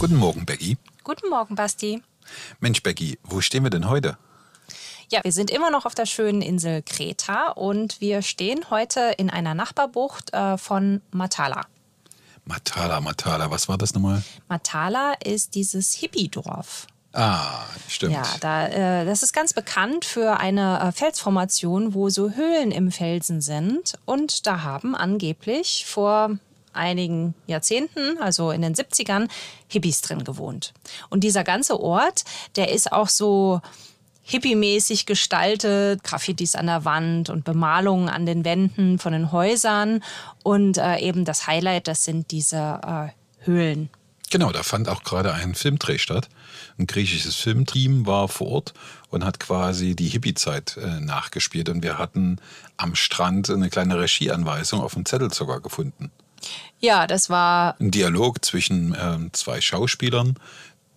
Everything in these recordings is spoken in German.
Guten Morgen, Becky. Guten Morgen, Basti. Mensch, Becky, wo stehen wir denn heute? Ja, wir sind immer noch auf der schönen Insel Kreta und wir stehen heute in einer Nachbarbucht äh, von Matala. Matala, Matala, was war das nochmal? Matala ist dieses Hippie-Dorf. Ah, stimmt. Ja, da, äh, das ist ganz bekannt für eine äh, Felsformation, wo so Höhlen im Felsen sind. Und da haben angeblich vor einigen Jahrzehnten, also in den 70ern, Hippies drin gewohnt. Und dieser ganze Ort, der ist auch so hippie-mäßig gestaltet, Graffitis an der Wand und Bemalungen an den Wänden von den Häusern. Und äh, eben das Highlight, das sind diese äh, Höhlen. Genau, da fand auch gerade ein Filmdreh statt. Ein griechisches Filmteam war vor Ort und hat quasi die Hippie-Zeit äh, nachgespielt. Und wir hatten am Strand eine kleine Regieanweisung auf dem Zettel sogar gefunden. Ja, das war. Ein Dialog zwischen äh, zwei Schauspielern,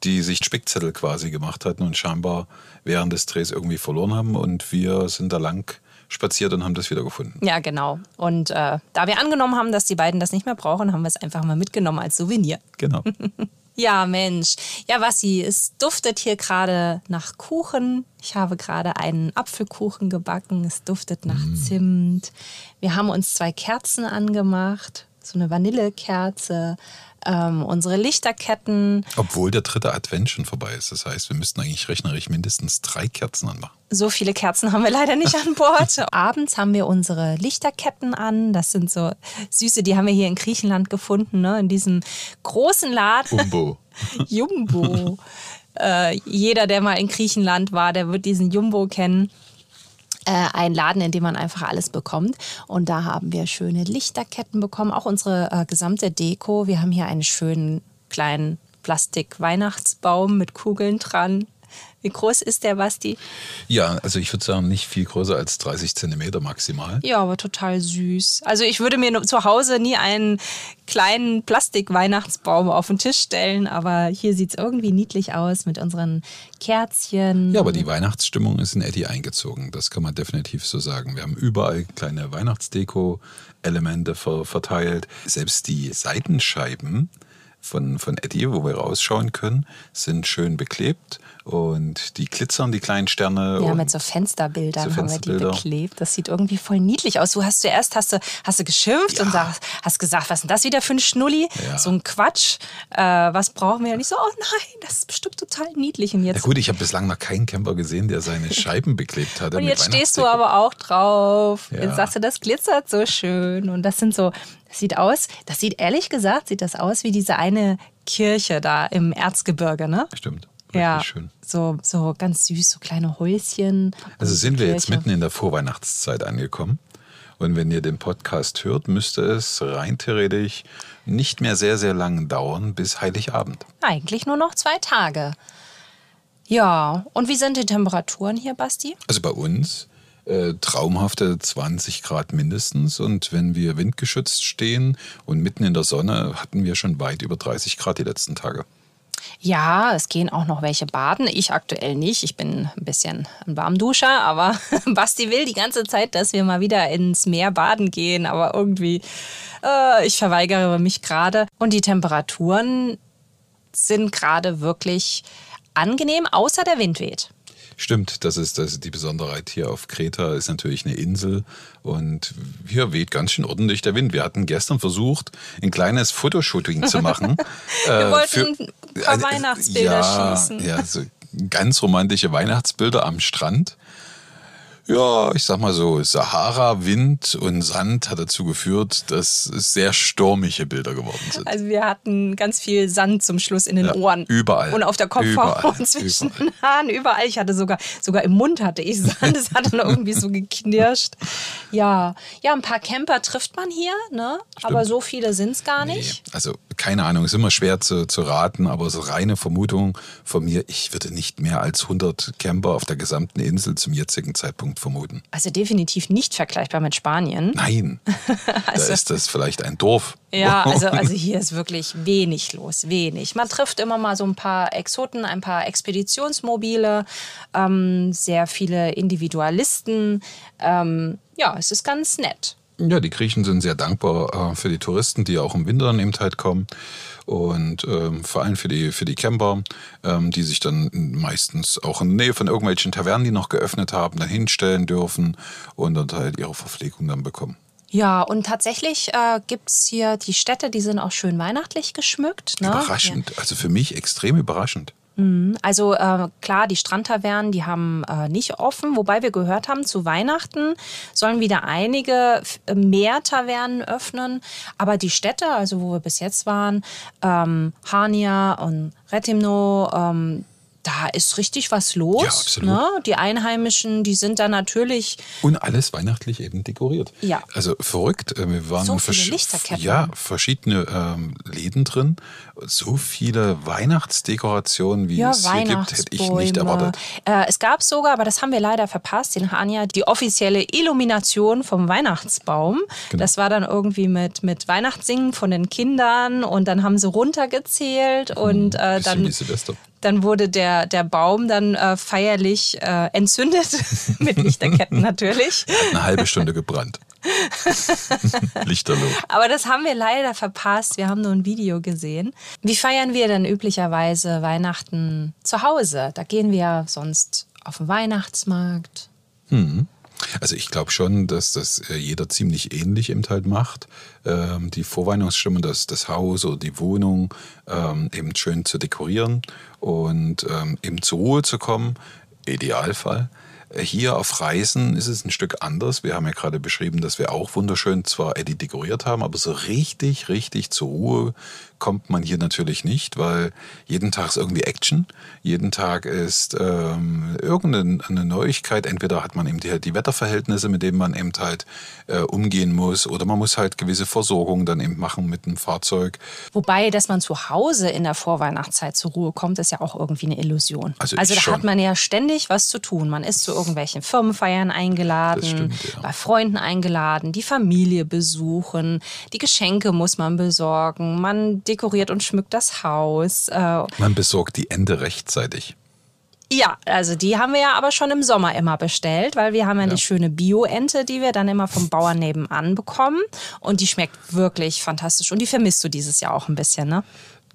die sich Spickzettel quasi gemacht hatten und scheinbar während des Drehs irgendwie verloren haben. Und wir sind da lang spaziert und haben das wieder gefunden. Ja, genau. Und äh, da wir angenommen haben, dass die beiden das nicht mehr brauchen, haben wir es einfach mal mitgenommen als Souvenir. Genau. ja, Mensch. Ja, Wassi, es duftet hier gerade nach Kuchen. Ich habe gerade einen Apfelkuchen gebacken. Es duftet nach mm. Zimt. Wir haben uns zwei Kerzen angemacht. So eine Vanillekerze, ähm, unsere Lichterketten. Obwohl der dritte Advent schon vorbei ist. Das heißt, wir müssten eigentlich rechnerisch mindestens drei Kerzen anmachen. So viele Kerzen haben wir leider nicht an Bord. Abends haben wir unsere Lichterketten an. Das sind so süße, die haben wir hier in Griechenland gefunden, ne? in diesem großen Laden. Jumbo. Jumbo. äh, jeder, der mal in Griechenland war, der wird diesen Jumbo kennen äh, ein Laden, in dem man einfach alles bekommt. Und da haben wir schöne Lichterketten bekommen, auch unsere äh, gesamte Deko. Wir haben hier einen schönen kleinen Plastik-Weihnachtsbaum mit Kugeln dran. Wie groß ist der, Basti? Ja, also ich würde sagen, nicht viel größer als 30 Zentimeter maximal. Ja, aber total süß. Also ich würde mir zu Hause nie einen kleinen Plastik-Weihnachtsbaum auf den Tisch stellen, aber hier sieht es irgendwie niedlich aus mit unseren Kerzchen. Ja, aber die Weihnachtsstimmung ist in Eddie eingezogen. Das kann man definitiv so sagen. Wir haben überall kleine Weihnachtsdeko-Elemente verteilt. Selbst die Seitenscheiben von, von Eddie, wo wir rausschauen können, sind schön beklebt und die glitzern, die kleinen Sterne. Ja, mit so Fensterbildern so haben wir die beklebt. Das sieht irgendwie voll niedlich aus. Du hast zuerst hast du, hast du geschimpft ja. und hast, hast gesagt, was ist denn das wieder für ein Schnulli? Ja. So ein Quatsch. Äh, was brauchen wir? Und ich so, oh nein, das ist bestimmt total niedlich. Und jetzt, ja gut, ich habe bislang noch keinen Camper gesehen, der seine Scheiben beklebt hat. und jetzt stehst du aber auch drauf. Ja. Jetzt sagst du, das glitzert so schön. Und das sind so, sieht aus, das sieht ehrlich gesagt, sieht das aus wie diese eine Kirche da im Erzgebirge, ne? Stimmt. Ja, schön. So, so ganz süß, so kleine Häuschen. Also sind wir jetzt mitten in der Vorweihnachtszeit angekommen. Und wenn ihr den Podcast hört, müsste es rein theoretisch nicht mehr sehr, sehr lang dauern bis Heiligabend. Eigentlich nur noch zwei Tage. Ja, und wie sind die Temperaturen hier, Basti? Also bei uns äh, traumhafte 20 Grad mindestens. Und wenn wir windgeschützt stehen und mitten in der Sonne, hatten wir schon weit über 30 Grad die letzten Tage. Ja, es gehen auch noch welche baden. Ich aktuell nicht. Ich bin ein bisschen ein Warmduscher, aber Basti will die ganze Zeit, dass wir mal wieder ins Meer baden gehen. Aber irgendwie, äh, ich verweigere mich gerade. Und die Temperaturen sind gerade wirklich angenehm, außer der Wind weht. Stimmt, das ist, das ist die Besonderheit hier auf Kreta, ist natürlich eine Insel und hier weht ganz schön ordentlich der Wind. Wir hatten gestern versucht, ein kleines Fotoshooting zu machen. Wir äh, wollten für, ein paar Weihnachtsbilder ja, schießen. Ja, so ganz romantische Weihnachtsbilder am Strand. Ja, ich sag mal so, Sahara, Wind und Sand hat dazu geführt, dass es sehr stürmische Bilder geworden sind. Also wir hatten ganz viel Sand zum Schluss in den Ja, Ohren. überall. Und auf der Kopfhaut und zwischen überall. den Haaren, überall. Ich hatte sogar, sogar im Mund hatte ich Sand. Es hat dann irgendwie so geknirscht. Ja, ja, ein paar Camper trifft man hier, ne? Aber so viele sind es gar nicht. Nee, also keine Ahnung, ist immer schwer zu, zu raten, aber so reine Vermutung von mir, ich würde nicht mehr als 100 Camper auf der gesamten Insel zum jetzigen Zeitpunkt vermuten. Also definitiv nicht vergleichbar mit Spanien. Nein, Also- da ist das vielleicht ein Dorf. Ja, also, also hier ist wirklich wenig los, wenig. Man trifft immer mal so ein paar Exoten, ein paar Expeditionsmobile, ähm, sehr viele Individualisten. Ähm, ja, es ist ganz nett. Ja, die Griechen sind sehr dankbar äh, für die Touristen, die auch im Winter dann eben halt kommen. Und ähm, vor allem für die, für die Camper, ähm, die sich dann meistens auch in der Nähe von irgendwelchen Tavernen, die noch geöffnet haben, dann hinstellen dürfen und dann halt ihre Verpflegung dann bekommen. Ja, und tatsächlich äh, gibt es hier die Städte, die sind auch schön weihnachtlich geschmückt. Ne? Überraschend, also für mich extrem überraschend. Also äh, klar, die Strandtavernen, die haben äh, nicht offen, wobei wir gehört haben, zu Weihnachten sollen wieder einige f- mehr Tavernen öffnen. Aber die Städte, also wo wir bis jetzt waren, ähm, Hania und Retimno, ähm, da ist richtig was los. Ja, absolut. Ne? Die Einheimischen, die sind da natürlich Und alles weihnachtlich eben dekoriert. Ja. Also verrückt. äh, Wir waren So viele. Ja, verschiedene ähm, Läden drin. So viele Weihnachtsdekorationen, wie Ja, es hier gibt, hätte ich nicht erwartet. Äh, es gab sogar, aber das haben wir leider verpasst, in Hania, die offizielle Illumination vom Weihnachtsbaum. Genau. Das war dann irgendwie mit, mit Weihnachtssingen von den Kindern und dann haben sie runtergezählt und äh, dann, wie Silvester. Dann wurde der, der Baum dann äh, feierlich äh, entzündet, mit Lichterketten natürlich. Eine halbe Stunde gebrannt. Lichterloh. Aber das haben wir leider verpasst. Wir haben nur ein Video gesehen. Wie feiern wir denn üblicherweise Weihnachten zu Hause? Da gehen wir sonst auf den Weihnachtsmarkt. Also ich glaube schon, dass das äh, jeder ziemlich ähnlich eben halt macht. Ähm, die Vorweihnachtsstimmung, das, das Haus oder die Wohnung ähm, eben schön zu dekorieren und ähm, eben zur Ruhe zu kommen. Idealfall. Hier auf Reisen ist es ein Stück anders. Wir haben ja gerade beschrieben, dass wir auch wunderschön zwar Eddie dekoriert haben, aber so richtig, richtig zur Ruhe kommt man hier natürlich nicht, weil jeden Tag ist irgendwie Action. Jeden Tag ist ähm, irgendeine eine Neuigkeit. Entweder hat man eben die, die Wetterverhältnisse, mit denen man eben halt äh, umgehen muss, oder man muss halt gewisse Versorgung dann eben machen mit dem Fahrzeug. Wobei, dass man zu Hause in der Vorweihnachtszeit zur Ruhe kommt, ist ja auch irgendwie eine Illusion. Also also da schon. hat man ja ständig was zu tun. Man ist zu irgendwelchen Firmenfeiern eingeladen, stimmt, ja. bei Freunden eingeladen, die Familie besuchen, die Geschenke muss man besorgen, man dekoriert und schmückt das Haus. Äh, Man besorgt die Ende rechtzeitig. Ja, also die haben wir ja aber schon im Sommer immer bestellt, weil wir haben ja, die schöne Bio-Ente, die wir dann immer vom Bauern nebenan bekommen. Und die schmeckt wirklich fantastisch. Und die vermisst du dieses Jahr auch ein bisschen, ne?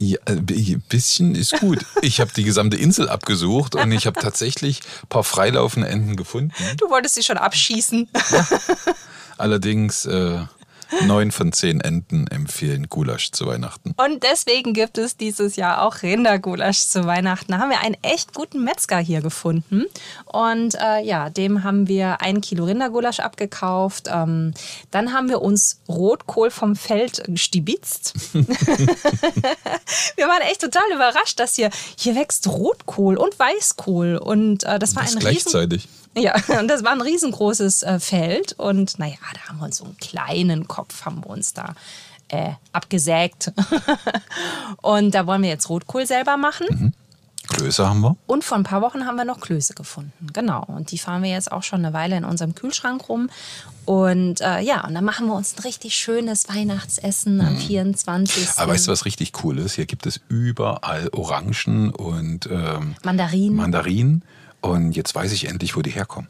Ja, ein bisschen ist gut. Ich habe die gesamte Insel abgesucht und ich habe tatsächlich ein paar freilaufende Enten gefunden. Du wolltest sie schon abschießen. Allerdings äh, neun von zehn Enten empfehlen Gulasch zu Weihnachten. Und deswegen gibt es dieses Jahr auch Rindergulasch zu Weihnachten. Da haben wir einen echt guten Metzger hier gefunden. Und äh, ja, dem haben wir ein Kilo Rindergulasch abgekauft. Ähm, dann haben wir uns Rotkohl vom Feld stibitzt. wir waren echt total überrascht, dass hier, hier wächst Rotkohl und Weißkohl. Und äh, das war Das ein riesen, gleichzeitig. Ja, und das war ein riesengroßes äh, Feld. Und naja, da haben wir uns so einen kleinen Kopf haben wir uns da äh, abgesägt. und da wollen wir jetzt Rotkohl selber machen. Klöße haben wir. Und vor ein paar Wochen haben wir noch Klöße gefunden. Genau. Und die fahren wir jetzt auch schon eine Weile in unserem Kühlschrank rum. Und äh, ja, und dann machen wir uns ein richtig schönes Weihnachtsessen am 24. Aber weißt du, was richtig cool ist? Hier gibt es überall Orangen und ähm, Mandarinen. Mandarinen. Und jetzt weiß ich endlich, wo die herkommen.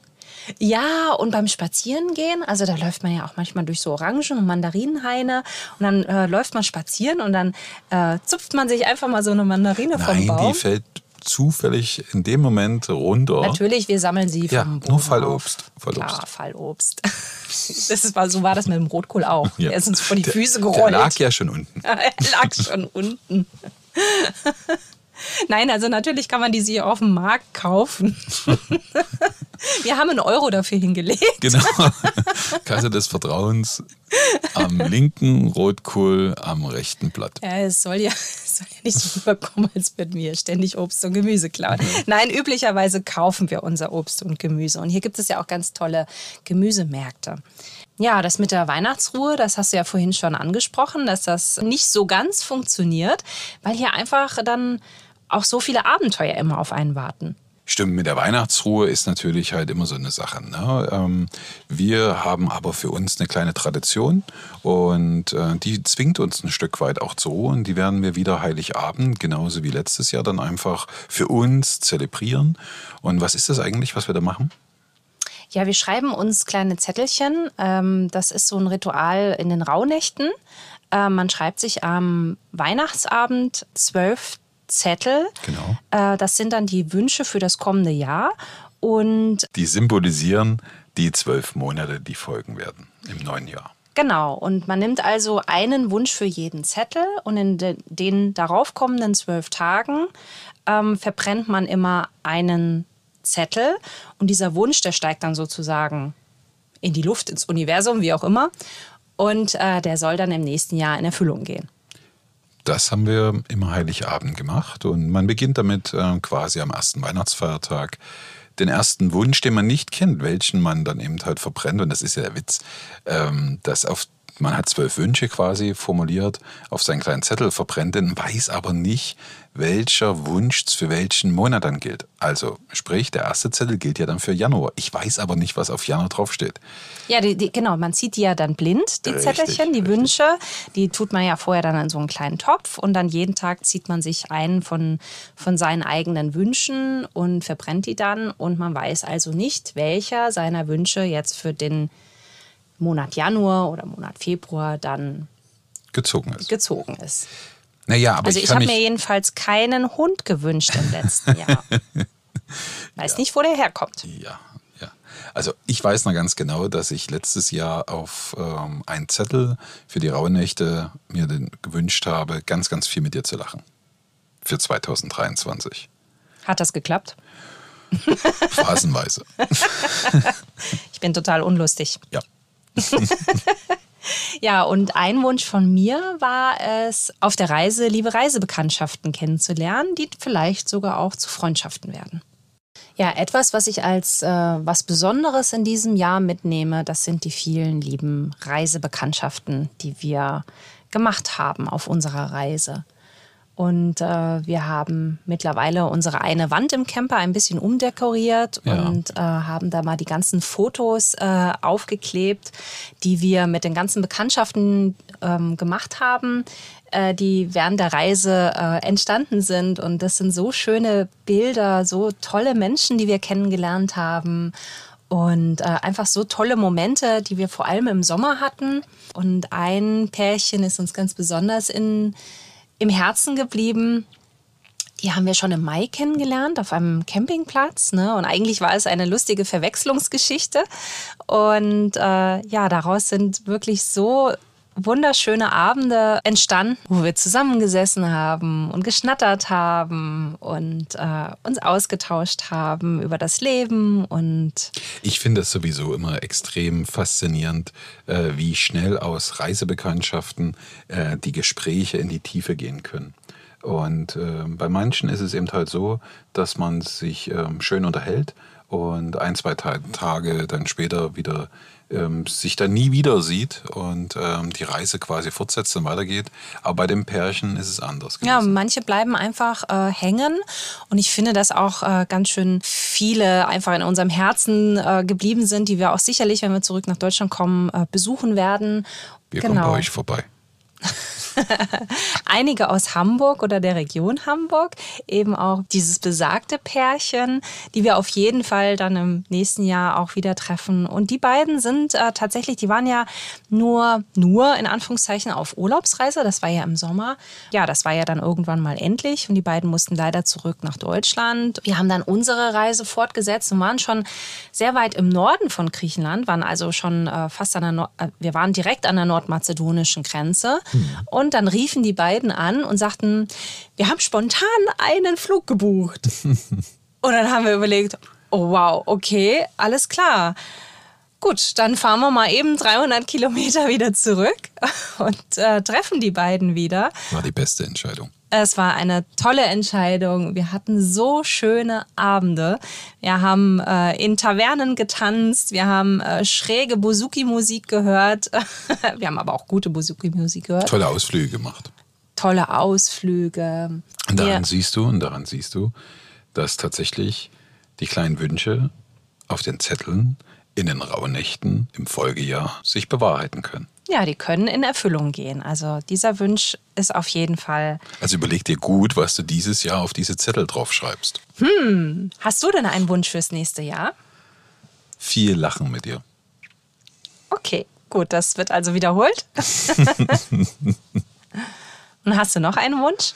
Ja, und beim Spazierengehen, also da läuft man ja auch manchmal durch so Orangen- und Mandarinenhaine und dann äh, läuft man spazieren und dann äh, zupft man sich einfach mal so eine Mandarine vom Nein, Baum. die fällt zufällig in dem Moment runter. Natürlich, wir sammeln sie Ja, vom Boden nur Fallobst. Auf. Fallobst. Klar, Fallobst. Das ist, war, so war das mit dem Rotkohl auch. Ja. Er ist uns vor die Der- Füße Der gerollt. lag ja schon unten. er lag schon unten. Nein, also natürlich kann man die sich auf dem Markt kaufen. Wir haben einen Euro dafür hingelegt. Genau. Kasse des Vertrauens am linken Rotkohl, am rechten Blatt. Ja, es soll ja, es soll ja nicht so rüberkommen, als würden wir ständig Obst und Gemüse klauen. Nein, üblicherweise kaufen wir unser Obst und Gemüse. Und hier gibt es ja auch ganz tolle Gemüsemärkte. Ja, das mit der Weihnachtsruhe, das hast du ja vorhin schon angesprochen, dass das nicht so ganz funktioniert, weil hier einfach dann auch so viele Abenteuer immer auf einen warten. Stimmt, mit der Weihnachtsruhe ist natürlich halt immer so eine Sache. Ne? Ähm, wir haben aber für uns eine kleine Tradition und äh, die zwingt uns ein Stück weit auch zur Ruhe und die werden wir wieder Heiligabend, genauso wie letztes Jahr, dann einfach für uns zelebrieren. Und was ist das eigentlich, was wir da machen? Ja, wir schreiben uns kleine Zettelchen. Ähm, das ist so ein Ritual in den Rauhnächten. Äh, man schreibt sich am Weihnachtsabend zwölf Zettel. Genau. Äh, das sind dann die Wünsche für das kommende Jahr. Und die symbolisieren die zwölf Monate, die folgen werden im neuen Jahr. Genau, und man nimmt also einen Wunsch für jeden Zettel und in de den daraufkommenden zwölf Tagen ähm, verbrennt man immer einen Zettel und dieser Wunsch, der steigt dann sozusagen in die Luft, ins Universum, wie auch immer. Und äh, der soll dann im nächsten Jahr in Erfüllung gehen. Das haben wir immer Heiligabend gemacht und man beginnt damit äh, quasi am ersten Weihnachtsfeiertag den ersten Wunsch, den man nicht kennt, welchen man dann eben halt verbrennt. Und das ist ja der Witz, ähm, dass auf man hat zwölf Wünsche quasi formuliert, auf seinen kleinen Zettel verbrennt den, weiß aber nicht, welcher Wunsch für welchen Monat dann gilt. Also sprich, der erste Zettel gilt ja dann für Januar. Ich weiß aber nicht, was auf Januar draufsteht. Ja, die, die, genau, man zieht die ja dann blind, die richtig, Zettelchen, die richtig. Wünsche. Die tut man ja vorher dann in so einen kleinen Topf und dann jeden Tag zieht man sich einen von, von seinen eigenen Wünschen und verbrennt die dann und man weiß also nicht, welcher seiner Wünsche jetzt für den Monat Januar oder Monat Februar dann gezogen ist. Gezogen ist. Naja, aber also ich, ich habe mir jedenfalls keinen Hund gewünscht im letzten Jahr. Weiß ja. nicht, wo der herkommt. Ja, ja. Also ich weiß noch ganz genau, dass ich letztes Jahr auf ähm, einen Zettel für die Rauhnächte mir den, gewünscht habe, ganz, ganz viel mit dir zu lachen. Für 2023. Hat das geklappt? Phasenweise. ich bin total unlustig. Ja. ja, und ein Wunsch von mir war es, auf der Reise liebe Reisebekanntschaften kennenzulernen, die vielleicht sogar auch zu Freundschaften werden. Ja, etwas, was ich als äh, was Besonderes in diesem Jahr mitnehme, das sind die vielen lieben Reisebekanntschaften, die wir gemacht haben auf unserer Reise. Und äh, wir haben mittlerweile unsere eine Wand im Camper ein bisschen umdekoriert ja. und äh, haben da mal die ganzen Fotos äh, aufgeklebt, die wir mit den ganzen Bekanntschaften ähm, gemacht haben, äh, die während der Reise äh, entstanden sind. Und das sind so schöne Bilder, so tolle Menschen, die wir kennengelernt haben. Und äh, einfach so tolle Momente, die wir vor allem im Sommer hatten. Und ein Pärchen ist uns ganz besonders in im Herzen geblieben. Die haben wir schon im Mai kennengelernt auf einem Campingplatz. Ne? Und eigentlich war es eine lustige Verwechslungsgeschichte. Und äh, ja, daraus sind wirklich so wunderschöne Abende entstanden, wo wir zusammengesessen haben und geschnattert haben und äh, uns ausgetauscht haben über das Leben und ich finde es sowieso immer extrem faszinierend, äh, wie schnell aus Reisebekanntschaften äh, die Gespräche in die Tiefe gehen können. Und äh, bei manchen ist es eben halt so, dass man sich ähm, schön unterhält und ein, zwei Tage dann später wieder ähm, sich dann nie wieder sieht und ähm, die Reise quasi fortsetzt und weitergeht. Aber bei dem Pärchen ist es anders. Gewesen. Ja, manche bleiben einfach äh, hängen und ich finde, dass auch äh, ganz schön viele einfach in unserem Herzen äh, geblieben sind, die wir auch sicherlich, wenn wir zurück nach Deutschland kommen, äh, besuchen werden. Wir genau. kommen bei euch vorbei. einige aus Hamburg oder der Region Hamburg, eben auch dieses besagte Pärchen, die wir auf jeden Fall dann im nächsten Jahr auch wieder treffen. Und die beiden sind äh, tatsächlich, die waren ja nur, nur in Anführungszeichen auf Urlaubsreise. Das war ja im Sommer. Ja, das war ja dann irgendwann mal endlich und die beiden mussten leider zurück nach Deutschland. Wir haben dann unsere Reise fortgesetzt und waren schon sehr weit im Norden von Griechenland, waren also schon äh, fast an der, Nord äh, wir waren direkt an der nordmazedonischen Grenze. Und und dann riefen die beiden an und sagten, wir haben spontan einen Flug gebucht. und dann haben wir überlegt, Oh, wow, okay, alles klar. Gut, dann fahren wir mal eben 300 Kilometer wieder zurück und äh, treffen die beiden wieder. War die beste Entscheidung. Es war eine tolle Entscheidung. Wir hatten so schöne Abende. Wir haben äh, in Tavernen getanzt, wir haben äh, schräge Bouzouki-Musik gehört. wir haben aber auch gute Bouzouki-Musik gehört. Tolle Ausflüge gemacht. Tolle Ausflüge. Und daran Wir- siehst du, und daran siehst du, dass tatsächlich die kleinen Wünsche auf den Zetteln in den Rauhnächten im Folgejahr sich bewahrheiten können. Ja, die können in Erfüllung gehen. Also dieser Wunsch ist auf jeden Fall. Also überleg dir gut, was du dieses Jahr auf diese Zettel draufschreibst. Hast du denn einen Wunsch fürs nächste Jahr? Viel Lachen mit dir. Okay, gut, das wird also wiederholt. Und hast du noch einen Wunsch?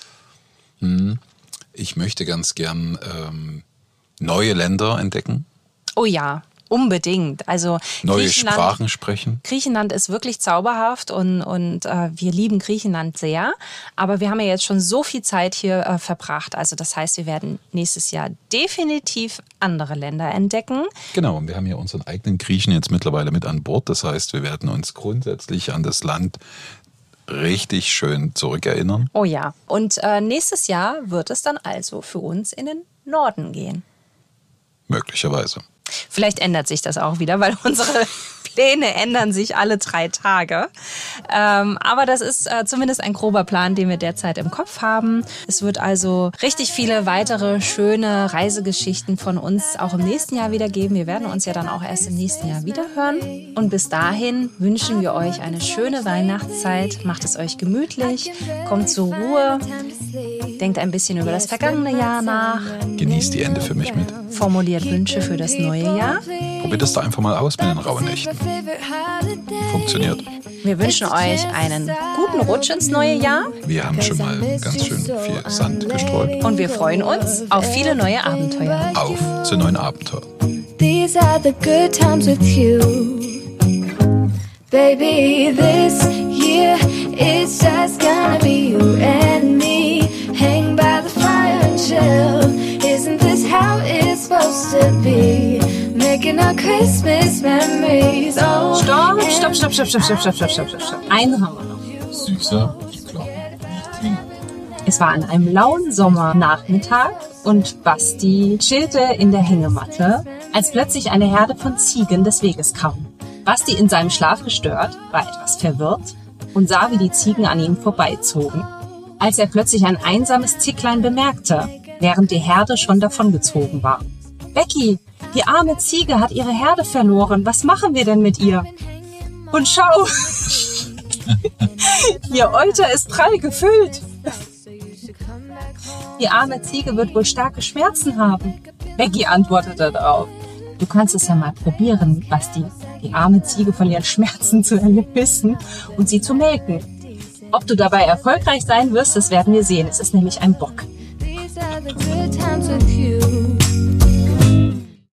Ich möchte ganz gern ähm, neue Länder entdecken, Oh ja, unbedingt. Also neue Griechenland, Sprachen sprechen. Griechenland ist wirklich zauberhaft und, und äh, wir lieben Griechenland sehr. Aber wir haben ja jetzt schon so viel Zeit hier äh, verbracht. Also das heißt, wir werden nächstes Jahr definitiv andere Länder entdecken. Genau, und wir haben ja unseren eigenen Griechen jetzt mittlerweile mit an Bord. Das heißt, wir werden uns grundsätzlich an das Land richtig schön zurückerinnern. Oh ja. Und äh, nächstes Jahr wird es dann also für uns in den Norden gehen. Möglicherweise. Vielleicht ändert sich das auch wieder, weil unsere Pläne ändern sich alle drei Tage. Ähm, aber das ist äh, zumindest ein grober Plan, den wir derzeit im Kopf haben. Es wird also richtig viele weitere schöne Reisegeschichten von uns auch im nächsten Jahr wieder geben. Wir werden uns ja dann auch erst im nächsten Jahr wieder hören. Und bis dahin wünschen wir euch eine schöne Weihnachtszeit. Macht es euch gemütlich, kommt zur Ruhe, denkt ein bisschen über das vergangene Jahr nach, Genießt die Ende für mich mit. formuliert Wünsche für das neue Jahr. Probiert es doch einfach mal aus mit den Rauhnächten. Funktioniert. Wir wünschen euch einen guten Rutsch ins neue Jahr Wir haben schon mal ganz schön viel Sand gestreut. und wir freuen uns auf viele neue Abenteuer. Auf zu neuen Abenteuern. These are the good times with you. Baby, this year Christmas memories. Oh, Stopp, stopp, stopp, stopp, stopp, stopp, stopp, stopp, stopp, stopp, stopp. Einen haben wir noch. Süßer, ich glaube, nicht trinken. Es war an einem lauen Sommernachmittag und Basti chillte in der Hängematte, als plötzlich eine Herde von Ziegen des Weges kam. Basti in seinem Schlaf gestört, war etwas verwirrt und sah, wie die Ziegen an ihm vorbeizogen. Als er plötzlich ein einsames Zicklein bemerkte, während die Herde schon davongezogen war. Becky, die arme Ziege hat ihre Herde verloren. Was machen wir denn mit ihr? Und schau, ihr Euter ist prall gefüllt. Die arme Ziege wird wohl starke Schmerzen haben. Becky antwortete darauf. Du kannst es ja mal probieren, Basti, die arme Ziege von ihren Schmerzen zu erlösen und sie zu melken. Ob du dabei erfolgreich sein wirst, das werden wir sehen. Es ist nämlich ein Bock.